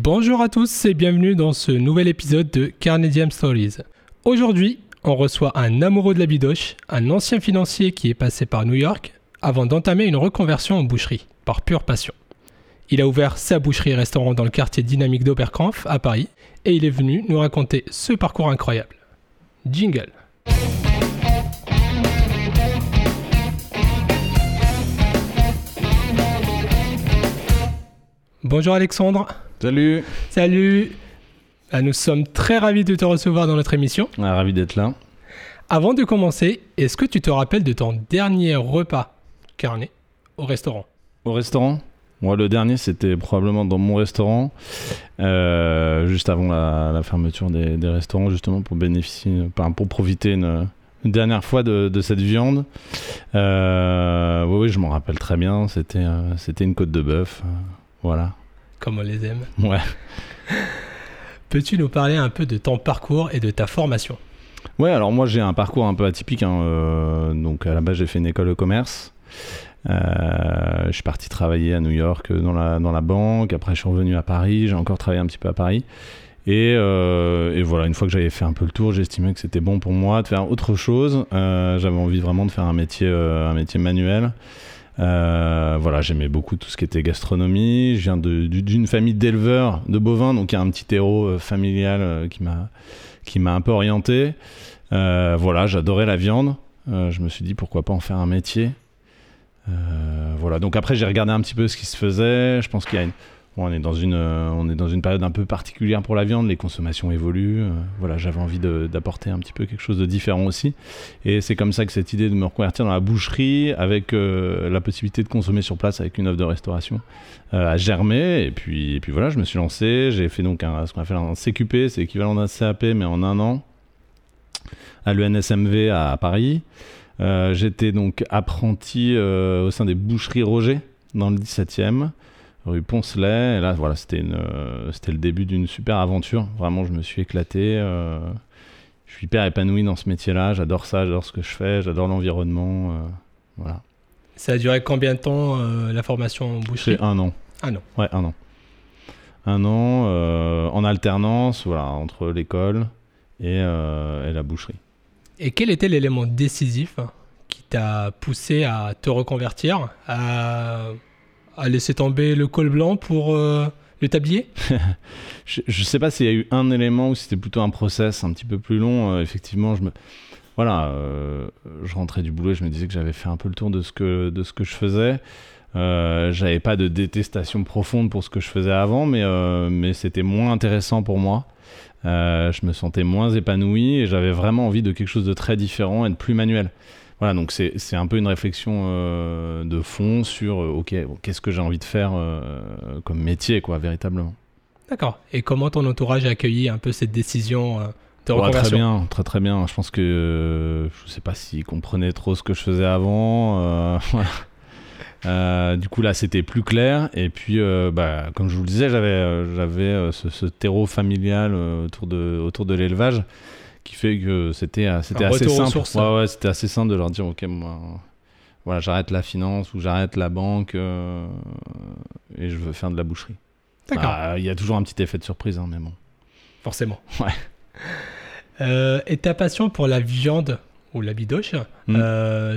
Bonjour à tous et bienvenue dans ce nouvel épisode de Carnedium Stories. Aujourd'hui, on reçoit un amoureux de la bidoche, un ancien financier qui est passé par New York avant d'entamer une reconversion en boucherie, par pure passion. Il a ouvert sa boucherie-restaurant dans le quartier dynamique d'Oberkampf à Paris et il est venu nous raconter ce parcours incroyable. Jingle. Bonjour Alexandre. Salut. Salut. Nous sommes très ravis de te recevoir dans notre émission. Ah, ravi d'être là. Avant de commencer, est-ce que tu te rappelles de ton dernier repas carné au restaurant? Au restaurant? Moi, le dernier, c'était probablement dans mon restaurant, euh, juste avant la, fermeture des, restaurants, justement pour bénéficier, pour profiter une, dernière fois de, cette viande. Euh, oui, oui, je m'en rappelle très bien. C'était, euh, c'était une côte de bœuf. voilà. Comme on les aime. Ouais. Peux-tu nous parler un peu de ton parcours et de ta formation? Ouais, alors moi j'ai un parcours un peu atypique. Hein, euh, donc à la base j'ai fait une école de commerce. Euh, je suis parti travailler à New York dans la, dans la banque. Après je suis revenu à Paris. J'ai encore travaillé un petit peu à Paris. Et, euh, et, voilà, une fois que j'avais fait un peu le tour, j'estimais que c'était bon pour moi de faire autre chose. j'avais envie vraiment de faire un métier, un métier manuel. Euh, voilà, j'aimais beaucoup tout ce qui était gastronomie. Je viens d'une famille d'éleveurs de bovins, donc il y a un petit héros euh, familial euh, qui m'a qui m'a un peu orienté. voilà, j'adorais la viande. je me suis dit pourquoi pas en faire un métier. voilà, donc après j'ai regardé un petit peu ce qui se faisait. Je pense qu'il y a une on, est dans une, euh, on est dans une période un peu particulière pour la viande, les consommations évoluent. Euh, voilà, j'avais envie d'apporter un petit peu quelque chose de différent aussi. Et c'est comme ça que cette idée de me reconvertir dans la boucherie, avec euh, la possibilité de consommer sur place avec une offre de restauration, a germé. Et puis, et puis voilà, je me suis lancé. J'ai fait donc un, ce qu'on appelle un CQP, c'est l'équivalent d'un CAP, mais en un an, à l'UNSMV à Paris. J'étais donc apprenti au sein des boucheries Roger dans le 17e rue Poncelet. Et là, voilà, c'était euh, c'était le début d'une super aventure. Vraiment, je me suis éclaté. Euh, je suis hyper épanoui dans ce métier-là. J'adore ça, j'adore ce que je fais, j'adore l'environnement. Euh, voilà. Ça a duré combien de temps la formation en boucherie? C'est un an. Un an. Ouais, un an. Un an en alternance, voilà, entre l'école et, et la boucherie. Et quel était l'élément décisif qui t'a poussé à te reconvertir, à à laisser tomber le col blanc pour euh, le tablier? Je, ne sais pas s'il y a eu un élément ou c'était plutôt un process un petit peu plus long. Euh, effectivement, je me voilà, euh, je rentrais du boulot et je me disais que j'avais fait un peu le tour de ce que de ce que je faisais. j'avais pas de détestation profonde pour ce que je faisais avant, mais mais c'était moins intéressant pour moi. je me sentais moins épanoui et j'avais vraiment envie de quelque chose de très différent et de plus manuel. Voilà, donc c'est un peu une réflexion euh, de fond sur, euh, ok, qu'est-ce que j'ai envie de faire euh, comme métier, quoi, véritablement. D'accord. Et comment ton entourage a accueilli un peu cette décision de reconversion Très bien, très très bien. Je pense que je sais pas s'ils comprenaient trop ce que je faisais avant. du coup là c'était plus clair et puis bah, comme je vous le disais j'avais j'avais ce, ce, terreau familial autour de autour de l'élevage qui fait que c'était euh, c'était assez simple. Ouais, ouais, c'était assez simple de leur dire ok moi voilà j'arrête la finance ou j'arrête la banque euh, et je veux faire de la boucherie. D'accord. Bah, il y a toujours un petit effet de surprise hein, mais bon. Forcément. Ouais. Euh, et ta passion pour la viande ou la bidoche hmm.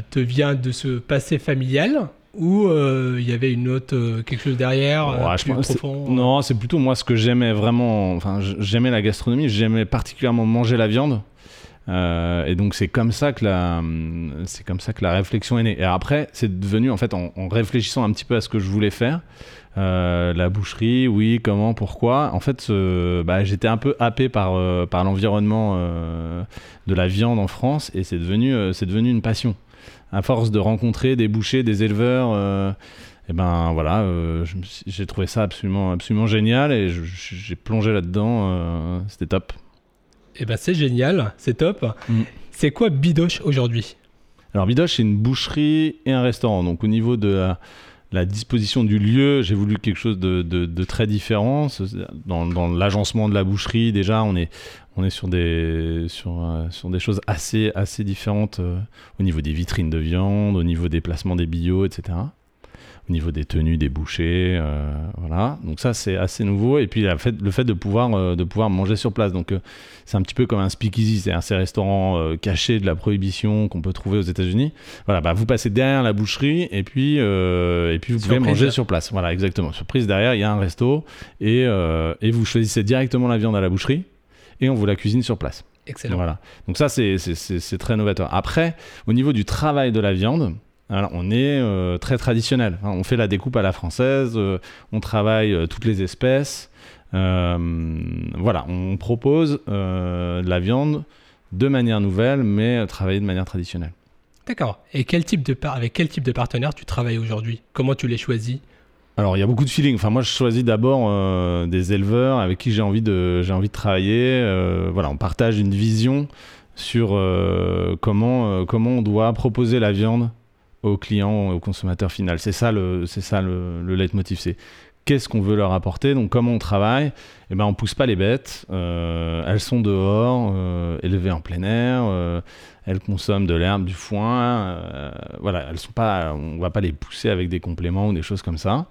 te vient de ce passé familial ou il y avait une autre quelque chose derrière plus profond non c'est plutôt moi ce que j'aimais vraiment enfin j'aimais la gastronomie j'aimais particulièrement manger la viande euh, et donc c'est comme ça que la c'est comme ça que la réflexion est née. Et après c'est devenu en fait en, réfléchissant un petit peu à ce que je voulais faire, euh, la boucherie, oui, comment, pourquoi. En fait, bah, j'étais un peu happé par euh, par l'environnement de la viande en France et c'est devenu c'est devenu une passion. À force de rencontrer des bouchers, des éleveurs. et ben voilà, j'ai trouvé ça absolument, absolument génial et j'ai plongé là-dedans. C'était top. Eh ben c'est génial, c'est top. Mm. C'est quoi Bidoche aujourd'hui? Alors Bidoche, c'est une boucherie et un restaurant. Donc au niveau de la, disposition du lieu, j'ai voulu quelque chose de, très différent. Dans, l'agencement de la boucherie, déjà, on est, on est sur, des, sur, euh, des choses assez, assez différentes euh, au niveau des vitrines de viande, au niveau des placements des billots, etc. au niveau des tenues des bouchers. euh, voilà. Donc ça, c'est assez nouveau. Et puis la fait- le fait de pouvoir, euh, de pouvoir manger sur place. Donc euh, c'est un petit peu comme un speakeasy, c'est-à-dire ces restaurants cachés de la prohibition qu'on peut trouver aux États-Unis. Voilà, bah, vous passez derrière la boucherie et puis, et puis vous pouvez manger sur place. Voilà, exactement. Surprise derrière, il y a un resto et, et vous choisissez directement la viande à la boucherie et on vous la cuisine sur place. Excellent. Voilà. Donc ça, c'est très novateur. Après, au niveau du travail de la viande, alors, on est euh, très traditionnel. hein. On fait la découpe à la française, euh, on travaille euh, toutes les espèces. Voilà, on propose de la viande de manière nouvelle, mais travaillée de manière traditionnelle. D'accord. Et quel type de par- avec quel type de partenaire tu travailles aujourd'hui? Comment tu les choisis? Alors, il y a beaucoup de feeling. Enfin, moi, je choisis d'abord des éleveurs avec qui j'ai envie de, j'ai envie de travailler. Voilà, on partage une vision sur comment, comment on doit proposer la viande au client, au consommateur final. C'est ça le, c'est ça le, le leitmotiv. C'est qu'est-ce qu'on veut leur apporter. Donc, comment on travaille Eh ben, on pousse pas les bêtes. Euh, elles sont dehors, euh, élevées en plein air. euh, elles consomment de l'herbe, du foin. voilà, elles sont pas, on va pas les pousser avec des compléments ou des choses comme ça.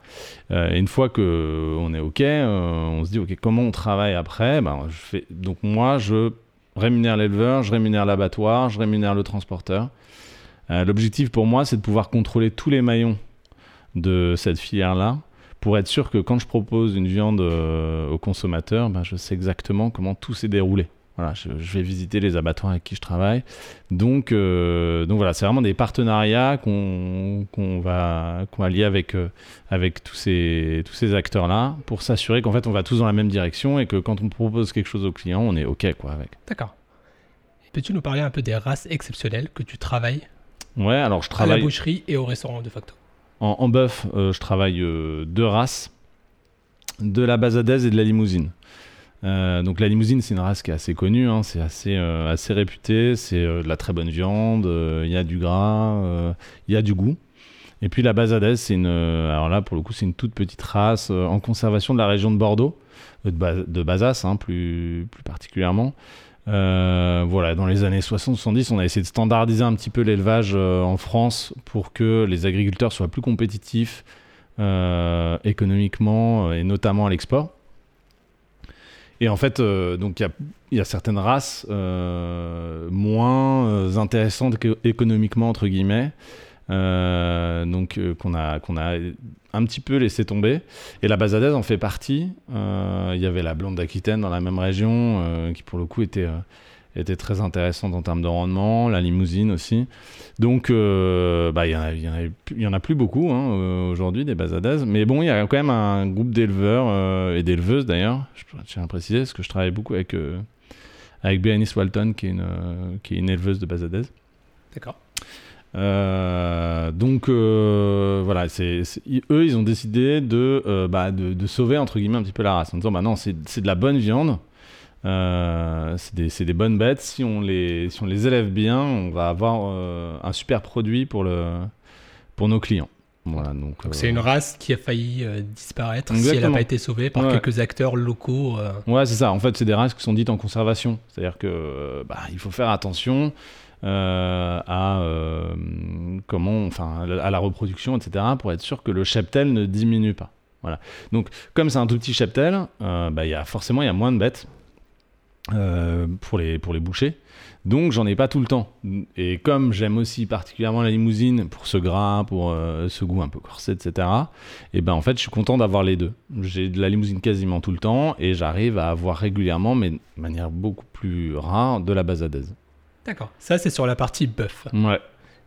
Et une fois que on est ok, on se dit ok, comment on travaille après? Ben, je fais, Donc moi, je rémunère l'éleveur, je rémunère l'abattoir, je rémunère le transporteur. Euh, L'objectif pour moi, c'est de pouvoir contrôler tous les maillons de cette filière-là pour être sûr que quand je propose une viande euh, au consommateur, ben, je sais exactement comment tout s'est déroulé. Voilà, je, vais visiter les abattoirs avec qui je travaille. Donc, euh, donc voilà, c'est vraiment des partenariats qu'on qu'on va, qu'on lier avec, euh, avec tous ces, tous ces acteurs-là pour s'assurer qu'en fait on va tous dans la même direction et que quand on propose quelque chose au client, on est OK quoi avec. D'accord. Peux-tu nous parler un peu des races exceptionnelles que tu travailles? Ouais, alors je à la travaille boucherie et au restaurant de facto en, en bœuf, euh, je travaille euh, deux races, de la basadaise et de la limousine. Euh, donc la limousine, c'est une race qui est assez connue, hein, c'est assez, assez réputé, c'est de la très bonne viande, il y a du gras, il y a du goût. Et puis la basadaise, c'est une, alors là pour le coup, c'est une toute petite race en conservation de la région de Bordeaux, de Bazas hein, plus, plus particulièrement. Euh, voilà, dans les années 60-70, on a essayé de standardiser un petit peu l'élevage euh, en France pour que les agriculteurs soient plus compétitifs euh, économiquement et notamment à l'export. Et en fait, donc il y y a certaines races moins intéressantes que- économiquement entre guillemets, donc euh, qu'on a qu'on a un petit peu laissé tomber. Et la basadaise en fait partie. Euh, Il y avait la blonde d'Aquitaine dans la même région euh, qui pour le coup était euh, était très intéressante en termes de rendement, la limousine aussi. Donc, euh, bah, il y en a- il y, en a- plus beaucoup hein, euh, aujourd'hui des basadaises, mais bon, il y a quand même un groupe d'éleveurs euh, et d'éleveuses d'ailleurs. Je tiens à préciser parce que je travaille beaucoup avec euh, avec Béanice Walton, qui est une euh, qui est une éleveuse de basadaises. D'accord. Euh, donc euh, voilà, c'est, eux ils ont décidé de, euh, bah, de, de sauver entre guillemets un petit peu la race en disant bah non c'est, de la bonne viande, c'est, des, bonnes bêtes, si on, les, si on les élève bien on va avoir un super produit pour, le, pour nos clients. Voilà, donc, Donc c'est une race qui a failli disparaître si elle n'a pas été sauvée par Ouais. quelques acteurs locaux. Ouais, c'est ça. En fait, c'est des races qui sont dites en conservation. C'est-à-dire que bah, il faut faire attention à euh, comment, enfin, à la reproduction, etc., pour être sûr que le cheptel ne diminue pas. Voilà. Donc, comme c'est un tout petit cheptel, euh, bah, y a forcément il y a moins de bêtes euh, pour les pour les bouchers. Donc, j'en ai pas tout le temps. Et comme j'aime aussi particulièrement la limousine pour ce gras, pour euh, ce goût un peu corsé, etc. Et ben en fait, je suis content d'avoir les deux. J'ai de la limousine quasiment tout le temps et j'arrive à avoir régulièrement, mais de manière beaucoup plus rare, de la basadaise. D'accord. Ça c'est sur la partie bœuf. Ouais.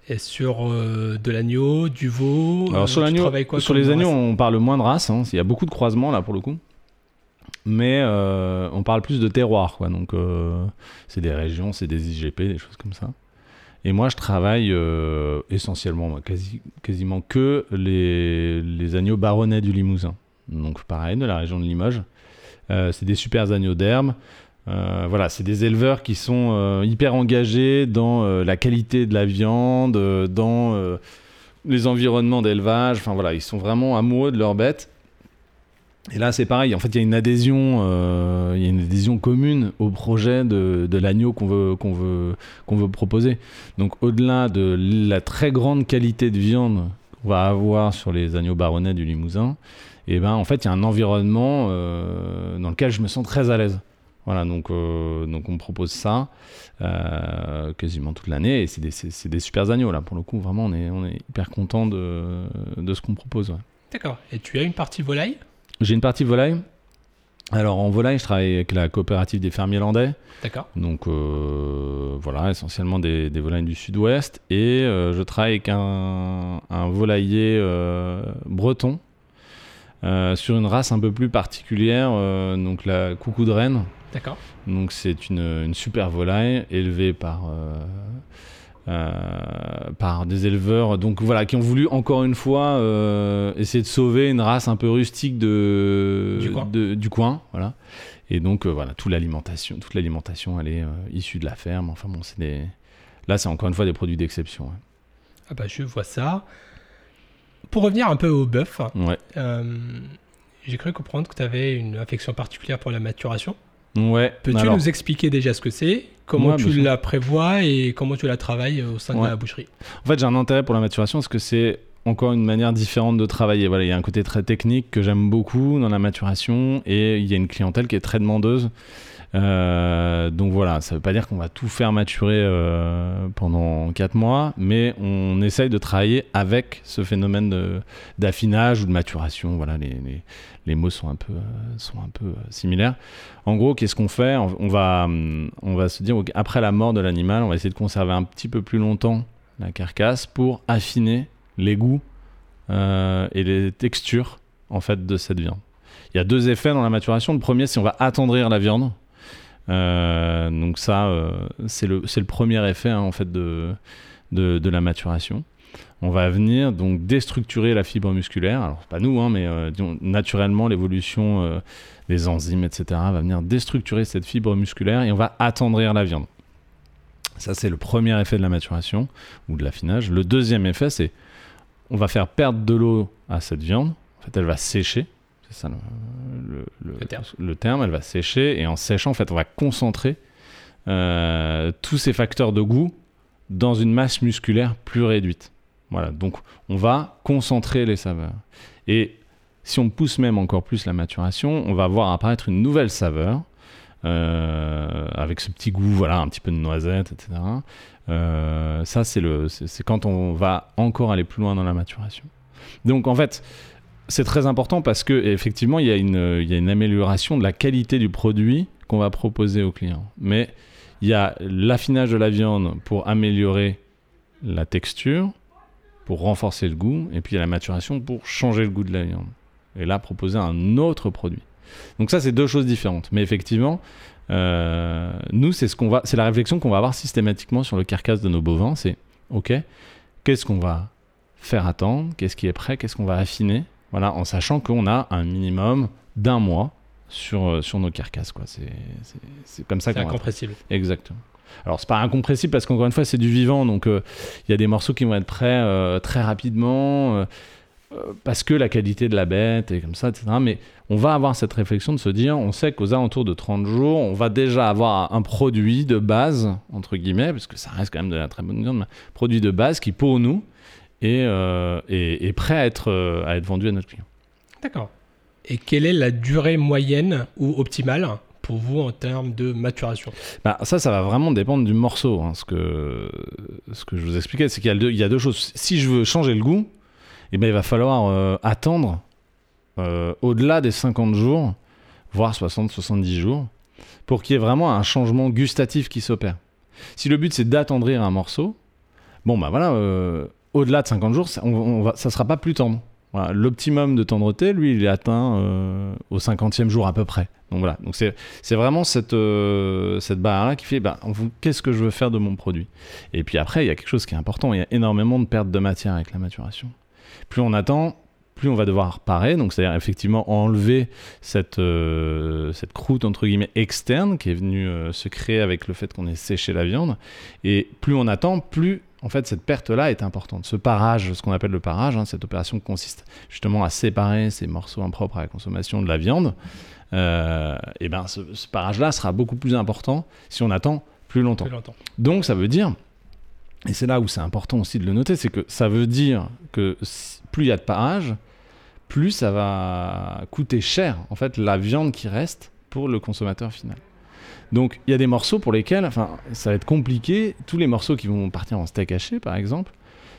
Et sur euh, de l'agneau, du veau. euh, Alors sur l'agneau, quoi sur les agneaux, on parle moins de race. hein. Il y a beaucoup de croisements là pour le coup. Mais euh, on parle plus de terroir, quoi. Donc c'est des régions, c'est des IGP, des choses comme ça. Et moi, je travaille essentiellement, moi, quasi, quasiment que les, les agneaux baronnets du Limousin. Donc pareil, de la région de Limoges. C'est des super agneaux d'herbe. Euh, voilà, c'est des éleveurs qui sont euh, hyper engagés dans euh, la qualité de la viande, dans les environnements d'élevage. Enfin voilà, ils sont vraiment amoureux de leurs bêtes. Et là, c'est pareil. En fait, il y a une adhésion, il y a une adhésion commune au projet de, l'agneau qu'on veut, qu'on veut, qu'on veut proposer. Donc, au-delà de la très grande qualité de viande qu'on va avoir sur les agneaux baronnets du Limousin, et ben en fait il y a un environnement dans lequel je me sens très à l'aise. Voilà, donc, euh, donc on propose ça euh, quasiment toute l'année et c'est des, c'est- c'est des super agneaux là. Pour le coup, vraiment, on est, on est hyper content de, de ce qu'on propose. ouais. D'accord. Et tu as une partie volaille? J'ai une partie volaille. Alors en volaille, je travaille avec la coopérative des fermiers landais. D'accord. Donc euh, voilà, essentiellement des, des volailles du sud-ouest. Et je travaille avec un, un volailler breton euh, sur une race un peu plus particulière, euh, donc la coucou de Rennes. D'accord. Donc c'est une, une super volaille élevée par, euh, euh, par des éleveurs donc voilà, qui ont voulu encore une fois euh, essayer de sauver une race un peu rustique de, Du coin. de- du coin. Voilà. Et donc voilà, toute l'alimentation, toute l'alimentation elle est issue de la ferme. Enfin bon, c'est des... Là c'est encore une fois des produits d'exception. hein. Ah bah je vois ça. Pour revenir un peu au bœuf, Ouais. Ouais. euh, j'ai cru comprendre que tu avais une affection particulière pour la maturation. Ouais. Peux-tu alors- nous expliquer déjà ce que c'est, comment Ouais, tu la prévois et comment tu la travailles au sein de la boucherie? En fait, j'ai un intérêt pour la maturation parce que c'est encore une manière différente de travailler. Voilà, il y a un côté très technique que j'aime beaucoup dans la maturation et il y a une clientèle qui est très demandeuse. Euh, donc voilà, ça veut pas dire qu'on va tout faire maturer euh, pendant 4 mois, mais on essaye de travailler avec ce phénomène d'affinage ou de maturation. Voilà, les, les- mots sont un peu, euh, sont un peu similaires. En gros, qu'est-ce qu'on fait? On va, hum, on va se dire, après la mort de l'animal, on va essayer de conserver un petit peu plus longtemps la carcasse pour affiner les goûts et les textures en fait de cette viande. Il y a deux effets dans la maturation. Le premier, c'est on va attendrir la viande. Euh, donc ça, euh, c'est le, premier effet hein, en fait de, la maturation. On va venir donc déstructurer la fibre musculaire. Alors pas nous, hein, mais euh, naturellement l'évolution des enzymes, etc. va venir déstructurer cette fibre musculaire et on va attendrir la viande. Ça, c'est le premier effet de la maturation ou de l'affinage. Le deuxième effet, c'est on va faire perdre de l'eau à cette viande. En fait, elle va sécher. C'est ça le, le- le- Le terme. le terme. Elle va sécher et en séchant, en fait, on va concentrer euh, tous ces facteurs de goût dans une masse musculaire plus réduite. Voilà, donc on va concentrer les saveurs. Et si on pousse même encore plus la maturation, on va voir apparaître une nouvelle saveur euh, avec ce petit goût, voilà, un petit peu de noisette, etc. Euh, ça, c'est quand on va encore aller plus loin dans la maturation. Donc, en fait, c'est très important parce que effectivement, il y a une, amélioration de la qualité du produit qu'on va proposer au client. Mais il y a l'affinage de la viande pour améliorer la texture, pour renforcer le goût, et puis il y a la maturation pour changer le goût de la viande. Et là, proposer un autre produit. Donc ça, c'est deux choses différentes. Mais effectivement, euh, nous, c'est ce c'est la réflexion qu'on va avoir systématiquement sur le carcasse de nos bovins. C'est ok, qu'est-ce qu'on va faire attendre, qu'est-ce qui est prêt, qu'est-ce qu'on va affiner? Voilà, en sachant qu'on a un minimum d'un mois sur, euh, sur nos carcasses. Quoi. C'est, c'est, c'est comme ça C'est qu'on va incompressible. Exactement. Alors c'est pas incompressible parce qu'encore une fois c'est du vivant, donc euh, il y a des morceaux qui vont être prêts euh, très rapidement euh, parce que la qualité de la bête est comme ça, etc. Mais on va avoir cette réflexion de se dire, on sait qu'aux alentours de 30 jours, on va déjà avoir un produit de base entre guillemets, parce que ça reste quand même de la très bonne viande, produit de base qui pour nous euh, est prêt à être, euh, à être vendu à notre client. D'accord. Et quelle est la durée moyenne ou optimale pour vous en termes de maturation? Bah, ça, ça va vraiment dépendre du morceau. hein. Ce, que, ce que je vous expliquais, c'est qu'il y, a deux- il y a deux choses. Si je veux changer le goût, eh ben, il va falloir euh, attendre euh, au-delà des 50 jours, voire 60-70 jours, pour qu'il y ait vraiment un changement gustatif qui s'opère. Si le but c'est d'attendrir un morceau, bon bah voilà, euh, au-delà de 50 jours, ça, on, sera pas plus tendre. L'optimum de tendreté, lui, il est atteint euh, au 50e jour à peu près. Donc voilà, donc c'est vraiment cette, euh, cette barre-là qui fait bah, qu'est-ce que je veux faire de mon produit? Et puis après, il y a quelque chose qui est important il y a énormément de perte de matière avec la maturation. Plus on attend, plus on va devoir parer, donc c'est-à-dire effectivement enlever cette, euh, cette croûte entre guillemets externe qui est venue se créer avec le fait qu'on ait séché la viande. Et plus on attend, plus en fait cette perte-là est importante. Ce parage, ce qu'on appelle le parage, hein, cette opération qui consiste justement à séparer ces morceaux impropres à la consommation de la viande, euh, et ben ce, ce parage-là sera beaucoup plus important si on attend plus longtemps. Plus longtemps. Donc ça veut dire et c'est là où c'est important aussi de le noter, c'est que ça veut dire que plus il y a de parage, plus ça va coûter cher, en fait, la viande qui reste pour le consommateur final. Donc, il y a des morceaux pour lesquels, enfin, ça va être compliqué. Tous les morceaux qui vont partir en steak haché, par exemple,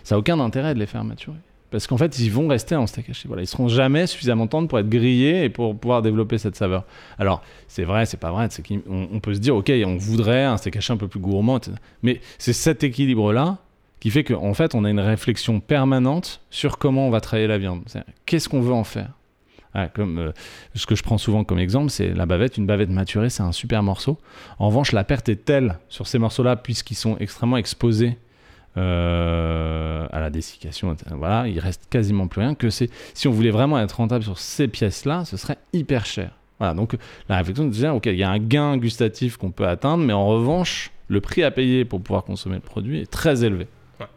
ça n'a aucun intérêt de les faire maturer. Parce qu'en fait, ils vont rester en steak haché. Voilà, ils seront jamais suffisamment tendres pour être grillés et pour pouvoir développer cette saveur. Alors, c'est vrai, c'est pas vrai. C'est qu'on on peut se dire, ok, on voudrait un steak haché un peu plus gourmand, mais c'est cet équilibre-là qui fait qu'en en fait, on a une réflexion permanente sur comment on va travailler la viande. Qu'est-ce qu'on veut en faire? Comme euh, ce que je prends souvent comme exemple, c'est la bavette. Une bavette maturée, c'est un super morceau. En revanche, la perte est telle sur ces morceaux-là, puisqu'ils sont extrêmement exposés euh, à la dessiccation. Voilà, il reste quasiment plus rien. Que c'est si on voulait vraiment être rentable sur ces pièces-là, ce serait hyper cher. Voilà, donc la réflexion c'est ok, il y a un gain gustatif qu'on peut atteindre, mais en revanche, le prix à payer pour pouvoir consommer le produit est très élevé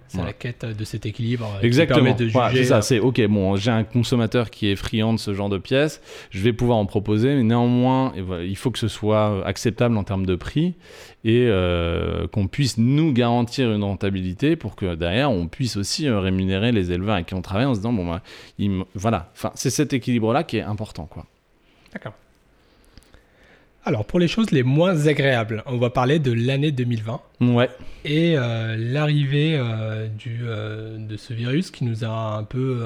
c'est la quête de cet équilibre euh, Exactement. qui permet de juger. c'est ça, c'est ok, bon, j'ai un consommateur qui est friand de ce genre de pièces, je vais pouvoir en proposer, mais néanmoins, il faut que ce soit acceptable en termes de prix et euh, qu'on puisse nous garantir une rentabilité pour que derrière, on puisse aussi euh, rémunérer les éleveurs avec qui on travaille en se disant, bon, bah, voilà, enfin, c'est cet équilibre-là qui est important, quoi. D'accord. Alors, pour les choses les moins agréables, on va parler de l'année 2020. Ouais. Et euh, l'arrivée euh, euh, de ce virus qui nous a un peu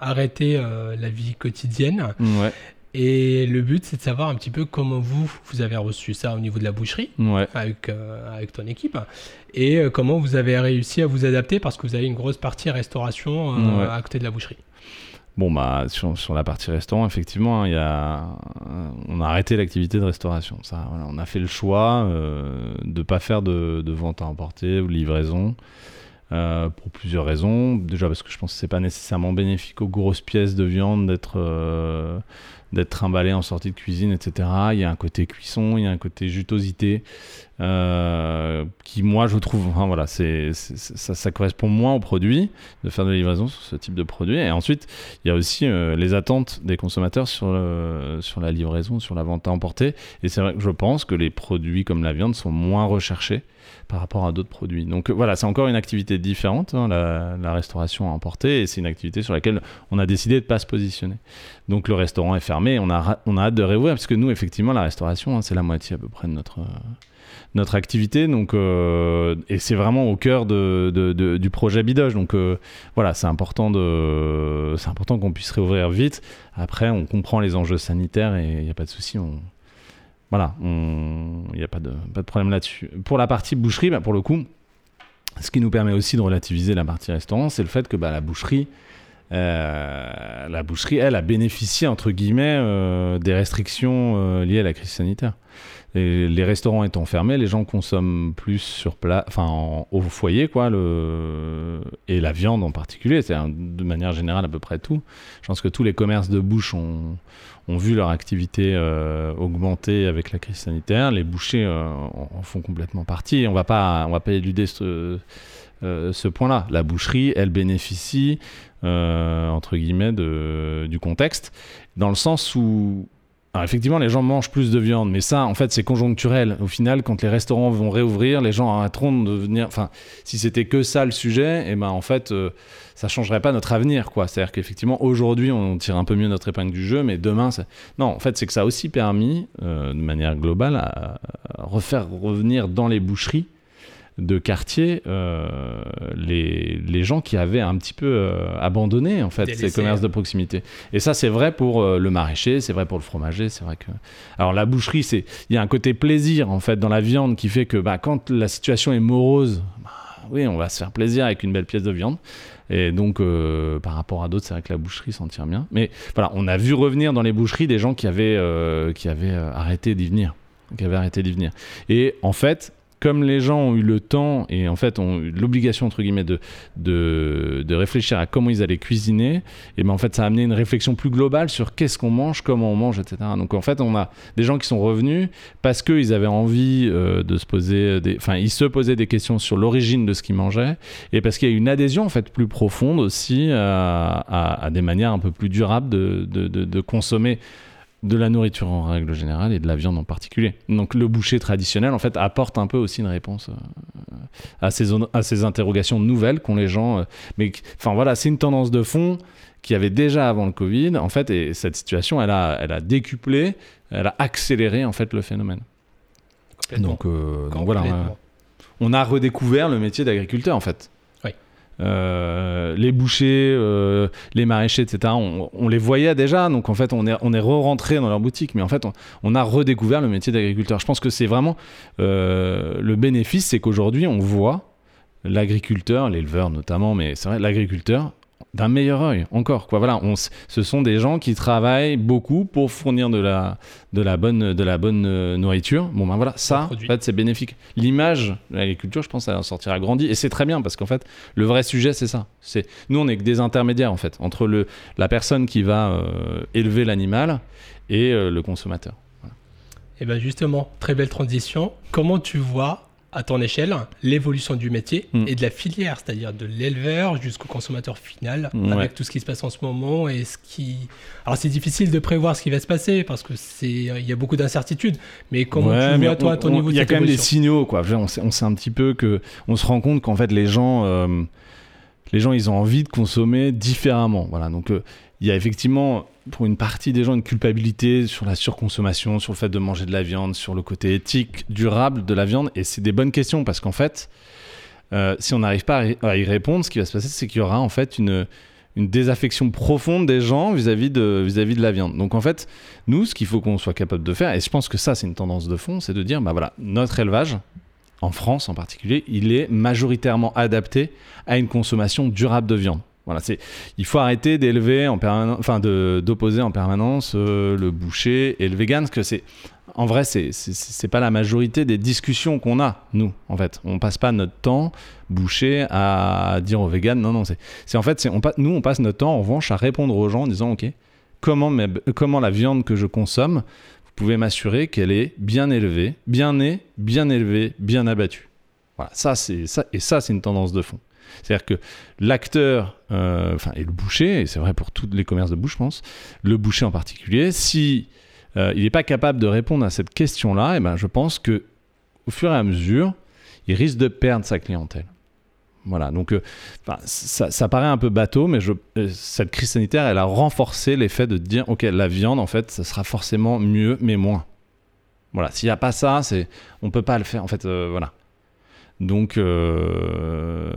arrêté la vie quotidienne. Ouais. Et le but, c'est de savoir un petit peu comment vous, vous avez reçu ça au niveau de la boucherie, ouais. avec, avec ton équipe, et comment vous avez réussi à vous adapter parce que vous avez une grosse partie restauration à côté de la boucherie. Bon, bah, sur, la partie restaurant, effectivement, il y a, on a arrêté l'activité de restauration. On a fait le choix euh, de ne pas faire de, vente à emporter ou de livraison. Euh, pour plusieurs raisons. Déjà parce que je pense que c'est pas nécessairement bénéfique aux grosses pièces de viande d'être euh, d'être trimballé en sortie de cuisine, etc. Il y a un côté cuisson, il y a un côté jutosité euh, qui, moi, je trouve, enfin, voilà, c'est, ça, correspond moins au produit de faire de la livraison sur ce type de produit. Et ensuite, il y a aussi euh, les attentes des consommateurs sur, sur la livraison, sur la vente à emporter. Et c'est vrai que je pense que les produits comme la viande sont moins recherchés par rapport à d'autres produits. Donc euh, voilà, c'est encore une activité différente, hein, la, restauration à emporter, et c'est une activité sur laquelle on a décidé de ne pas se positionner. Donc le restaurant est fermé, on a, on a hâte de réouvrir, parce que nous, effectivement, la restauration, hein, c'est la moitié à peu près de notre, euh, notre activité, donc, euh, et c'est vraiment au cœur de, du projet Bidoge. Donc voilà, c'est important, important qu'on puisse réouvrir vite. Après, on comprend les enjeux sanitaires et il n'y a pas de souci, voilà, il n'y a pas de, pas de problème là-dessus. Pour la partie boucherie, bah, pour le coup, ce qui nous permet aussi de relativiser la partie restaurant, c'est le fait que bah, la boucherie, euh, la boucherie, elle, a bénéficié, entre guillemets, euh, des restrictions euh, liées à la crise sanitaire. les restaurants étant fermés, les gens consomment plus sur place, enfin au foyer, quoi, et la viande en particulier. C'est de manière générale à peu près tout. Je pense que tous les commerces de bouche ont, vu leur activité augmenter avec la crise sanitaire. Les bouchers en, font complètement partie. On va pas, on va pas éluder ce, euh, ce point-là. La boucherie, elle bénéficie entre guillemets du contexte, dans le sens où effectivement, les gens mangent plus de viande, mais ça, en fait, c'est conjoncturel. Au final, quand les restaurants vont réouvrir, les gens arrêteront de venir. Enfin, si c'était que ça le sujet, et eh ben en fait, euh, ça changerait pas notre avenir, quoi. C'est-à-dire qu'effectivement, aujourd'hui, on tire un peu mieux notre épingle du jeu, mais demain, non, en fait, c'est que ça a aussi permis, euh, de manière globale, à refaire revenir dans les boucheries de quartier euh, les, les, gens qui avaient un petit peu euh, abandonné en fait ces commerces de proximité. Et ça c'est vrai pour euh, le maraîcher, c'est vrai pour le fromager, c'est vrai que alors la boucherie c'est il y a un côté plaisir en fait dans la viande qui fait que bah, quand la situation est morose, bah, oui on va se faire plaisir avec une belle pièce de viande. Et donc, par rapport à d'autres, c'est vrai que la boucherie s'en tire bien. Mais voilà, on a vu revenir dans les boucheries des gens qui avaient, qui avaient arrêté d'y venir. Qui avaient arrêté d'y venir. Et en fait, comme les gens ont eu le temps et en fait ont eu l'obligation entre guillemets de, de, réfléchir à comment ils allaient cuisiner, et ben en fait ça a amené une réflexion plus globale sur qu'est-ce qu'on mange, comment on mange, etc. Donc en fait on a des gens qui sont revenus parce qu'ils avaient envie euh, de se poser, enfin ils se posaient des questions sur l'origine de ce qu'ils mangeaient et parce qu'il y a une adhésion en fait plus profonde aussi à, à, des manières un peu plus durables de, de consommer de la nourriture en règle générale et de la viande en particulier. Donc le boucher traditionnel, en fait, apporte un peu aussi une réponse euh, à, ces, à ces interrogations nouvelles qu'ont les gens. euh, mais enfin voilà, c'est une tendance de fond qui avait déjà avant le Covid, en fait, et cette situation, elle a, elle a décuplé, elle a accéléré en fait le phénomène. Donc, euh, donc voilà, on a redécouvert le métier d'agriculteur en fait. Oui. Euh, les bouchers, euh, les maraîchers, etc. On, les voyait déjà, donc en fait on est, on est re-rentré dans leur boutique, mais en fait on, on a redécouvert le métier d'agriculteur. Je pense que c'est vraiment euh, le bénéfice, c'est qu'aujourd'hui on voit l'agriculteur, l'éleveur notamment, mais c'est vrai l'agriculteur d'un meilleur œil encore quoi. Voilà on, ce sont des gens qui travaillent beaucoup pour fournir de la de la bonne de la bonne euh, nourriture. Bon ben voilà ça en fait c'est bénéfique. L'image de l'agriculture je pense elle en sortira grandie et c'est très bien parce qu'en fait le vrai sujet c'est ça. C'est nous on est que des intermédiaires en fait entre le la personne qui va euh, élever l'animal et euh, le consommateur. Et bien justement, très belle transition. Comment tu vois, à ton échelle, l'évolution du métier Mm. et de la filière, c'est-à-dire de l'éleveur jusqu'au consommateur final, Ouais. avec tout ce qui se passe en ce moment et ce qui... Alors c'est difficile de prévoir ce qui va se passer parce que c'est il y a beaucoup d'incertitudes, mais comment Ouais, tu mais vois toi à ton on- niveau Il y a quand même des signaux, quoi. Dire, On sait, on sait un petit peu que, on se rend compte qu'en fait les gens, euh, les gens, ils ont envie de consommer différemment. Voilà. Donc euh, il y a effectivement pour une partie des gens une culpabilité sur la surconsommation, sur le fait de manger de la viande, sur le côté éthique, durable de la viande. Et c'est des bonnes questions parce qu'en fait, euh, si on n'arrive pas à y- répondre, ce qui va se passer, c'est qu'il y aura en fait une une désaffection profonde des gens vis-à-vis de, vis-à-vis de la viande. Donc en fait, nous, ce qu'il faut qu'on soit capable de faire, et je pense que ça, c'est une tendance de fond, c'est de dire, bah voilà, notre élevage, en France en particulier, il est majoritairement adapté à une consommation durable de viande. Voilà, c'est, il faut arrêter d'élever en permanence, enfin d'opposer en permanence euh, le boucher et le vegan, parce que c'est, en vrai, c'est, c'est, pas la majorité des discussions qu'on a, nous, en fait. On passe pas notre temps, boucher, à dire aux véganes, non, non, c'est, en fait, on, nous, on passe notre temps, en revanche, à répondre aux gens en disant, ok, comment, mes- comment la viande que je consomme, vous pouvez m'assurer qu'elle est bien élevée, bien née, bien élevée, bien abattue. Voilà, ça c'est ça et ça c'est une tendance de fond. C'est-à-dire que l'acteur, euh, enfin et le boucher, et c'est vrai pour tous les commerces de bouche, je pense, le boucher en particulier, si euh, il n'est pas capable de répondre à cette question-là, et ben je pense que au fur et à mesure, il risque de perdre sa clientèle. Voilà, donc euh, ça, paraît un peu bateau, mais euh, cette crise sanitaire, elle a renforcé l'effet de dire, ok, la viande, en fait, ça sera forcément mieux, mais moins. Voilà, s'il n'y a pas ça, c'est, on peut pas le faire, en fait, voilà. Donc, euh,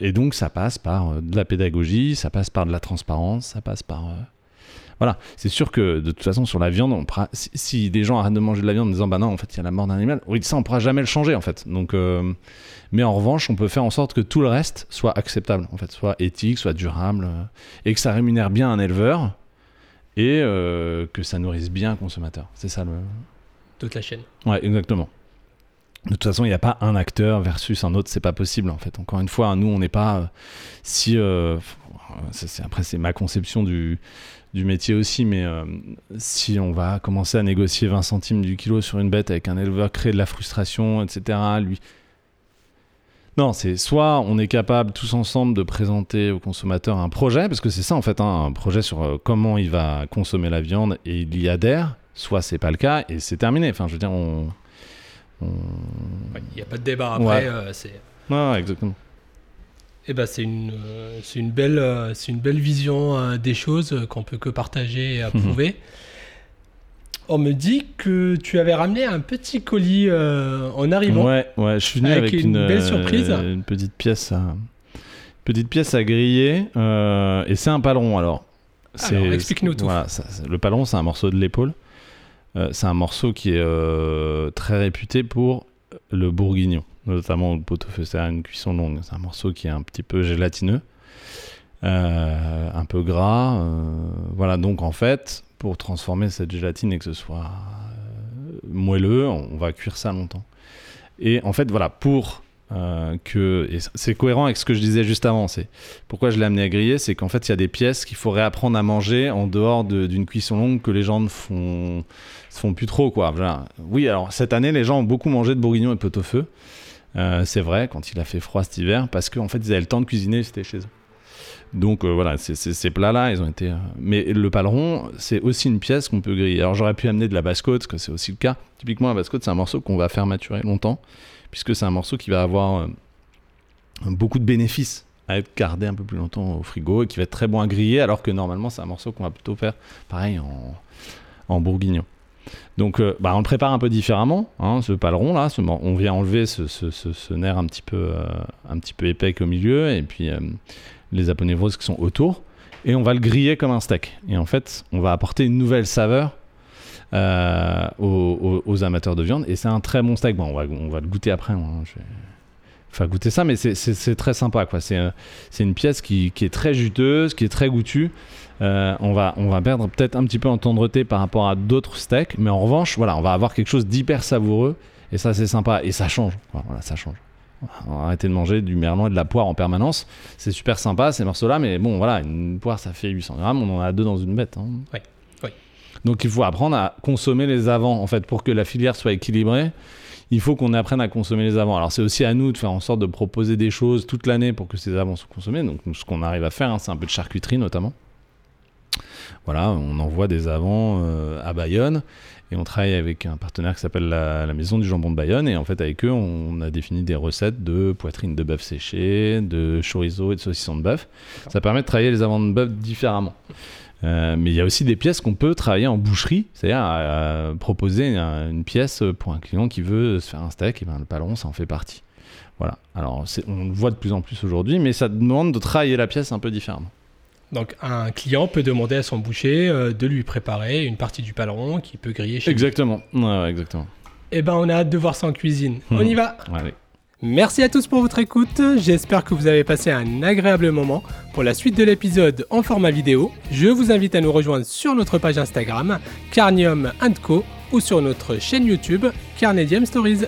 et donc, ça passe par euh, de la pédagogie, ça passe par de la transparence, ça passe par, euh, voilà. C'est sûr que de toute façon, sur la viande, on pourra- si, si des gens arrêtent de manger de la viande en disant, bah non, en fait, il y a la mort d'un animal, oui, ça, on pourra jamais le changer, en fait. Donc, euh, mais en revanche, on peut faire en sorte que tout le reste soit acceptable, en fait, soit éthique, soit durable, et que ça rémunère bien un éleveur et que ça nourrisse bien un consommateur. C'est ça le. toute la chaîne. Ouais, exactement. De toute façon, il n'y a pas un acteur versus un autre, c'est pas possible en fait. Encore une fois, nous, on n'est pas. euh, si. euh, après, c'est ma conception du, du métier aussi, mais euh, si on va commencer à négocier 20 centimes du kilo sur une bête avec un éleveur, créer de la frustration, etc., lui. Non, c'est soit on est capable tous ensemble de présenter au consommateur un projet, parce que c'est ça en fait, hein, un projet sur comment il va consommer la viande et il y adhère, soit c'est pas le cas et c'est terminé. Enfin, je veux dire, on. Ouais, Il n'y a pas de débat après. Ouais. euh, c'est ouais, exactement. Eh ben, c'est une, euh, c'est une, belle, euh, c'est une belle vision des choses qu'on peut que partager et approuver. On me dit que tu avais ramené un petit colis en arrivant. Ouais, ouais, je suis venu Avec avec, une une, belle surprise. une petite pièce à, petite pièce à griller et c'est un paleron alors. C'est- Alors, explique-nous tout. Voilà, ça- c'est- le paleron, c'est un morceau de l'épaule. Euh, c'est un morceau qui est euh, très réputé pour le bourguignon, notamment le pot-au-feu. C'est une cuisson longue. C'est un morceau qui est un petit peu gélatineux, euh, un peu gras. voilà, donc en fait, pour transformer cette gélatine et que ce soit moelleux, on va cuire ça longtemps. Et en fait, voilà, pour euh, que. c'est cohérent avec ce que je disais juste avant. C'est pourquoi je l'ai amené à griller, c'est qu'en fait, il y a des pièces qu'il faut réapprendre à manger en dehors de- d'une cuisson longue que les gens ne font, font plus trop. Oui, alors cette année, les gens ont beaucoup mangé de bourguignon et pot-au-feu. Euh, c'est vrai, quand il a fait froid cet hiver, parce qu'en fait, ils avaient le temps de cuisiner, c'était chez eux. Donc voilà, ces plats-là, ils ont été. Mais le paleron, c'est aussi une pièce qu'on peut griller. Alors j'aurais pu amener de la basse-côte, parce que c'est aussi le cas. Typiquement, la basse-côte, c'est un morceau qu'on va faire maturer longtemps, puisque c'est un morceau qui va avoir beaucoup de bénéfices à être gardé un peu plus longtemps au frigo et qui va être très bon à griller, alors que normalement c'est un morceau qu'on va plutôt faire pareil en, en bourguignon. Donc euh, bah, on le prépare un peu différemment, hein, ce paleron là, on vient enlever ce, nerf un petit, peu, euh, un petit épais au milieu et puis euh, les aponevroses qui sont autour et on va le griller comme un steak. Et en fait, on va apporter une nouvelle saveur aux, amateurs de viande et c'est un très bon steak. Bon, on va, on va le goûter après. Hein, enfin goûter ça, mais c'est très sympa. quoi. C'est une pièce qui, qui, est très juteuse, qui est très goûtue. Euh, on, va, on va perdre peut-être un petit peu en tendreté par rapport à d'autres steaks, mais en revanche, voilà, on va avoir quelque chose d'hyper savoureux. Et ça, c'est sympa. Et ça change. Voilà, ça change. On va arrêter de manger du merlan et de la poire en permanence. C'est super sympa ces morceaux-là, mais bon, voilà, une poire ça fait 800 grammes, on en a deux dans une bête. Hein. Donc il faut apprendre à consommer les avants, en fait, pour que la filière soit équilibrée il faut qu'on apprenne à consommer les avants. Alors c'est aussi à nous de faire en sorte de proposer des choses toute l'année pour que ces avants soient consommés. Donc ce qu'on arrive à faire, hein, c'est un peu de charcuterie notamment. Voilà, on envoie des avants euh, à Bayonne et on travaille avec un partenaire qui s'appelle la, Maison du Jambon de Bayonne et en fait avec eux on a défini des recettes de poitrine de bœuf séchée, de chorizo et de saucisson de bœuf. Ça permet de travailler les avants de bœuf différemment. Euh, mais il y a aussi des pièces qu'on peut travailler en boucherie, c'est-à-dire proposer une, pièce pour un client qui veut se faire un steak, et ben le palon, ça en fait partie. Voilà. Alors, on le voit de plus en plus aujourd'hui, mais ça demande de travailler la pièce un peu différemment. Donc, un client peut demander à son boucher euh, de lui préparer une partie du paleron qu'il peut griller chez exactement. lui. Ouais, exactement. Eh ben, on a hâte de voir ça en cuisine. On y va Allez. Merci à tous pour votre écoute, j'espère que vous avez passé un agréable moment. Pour la suite de l'épisode en format vidéo, je vous invite à nous rejoindre sur notre page Instagram Carnium Co ou sur notre chaîne YouTube Carnedium Stories.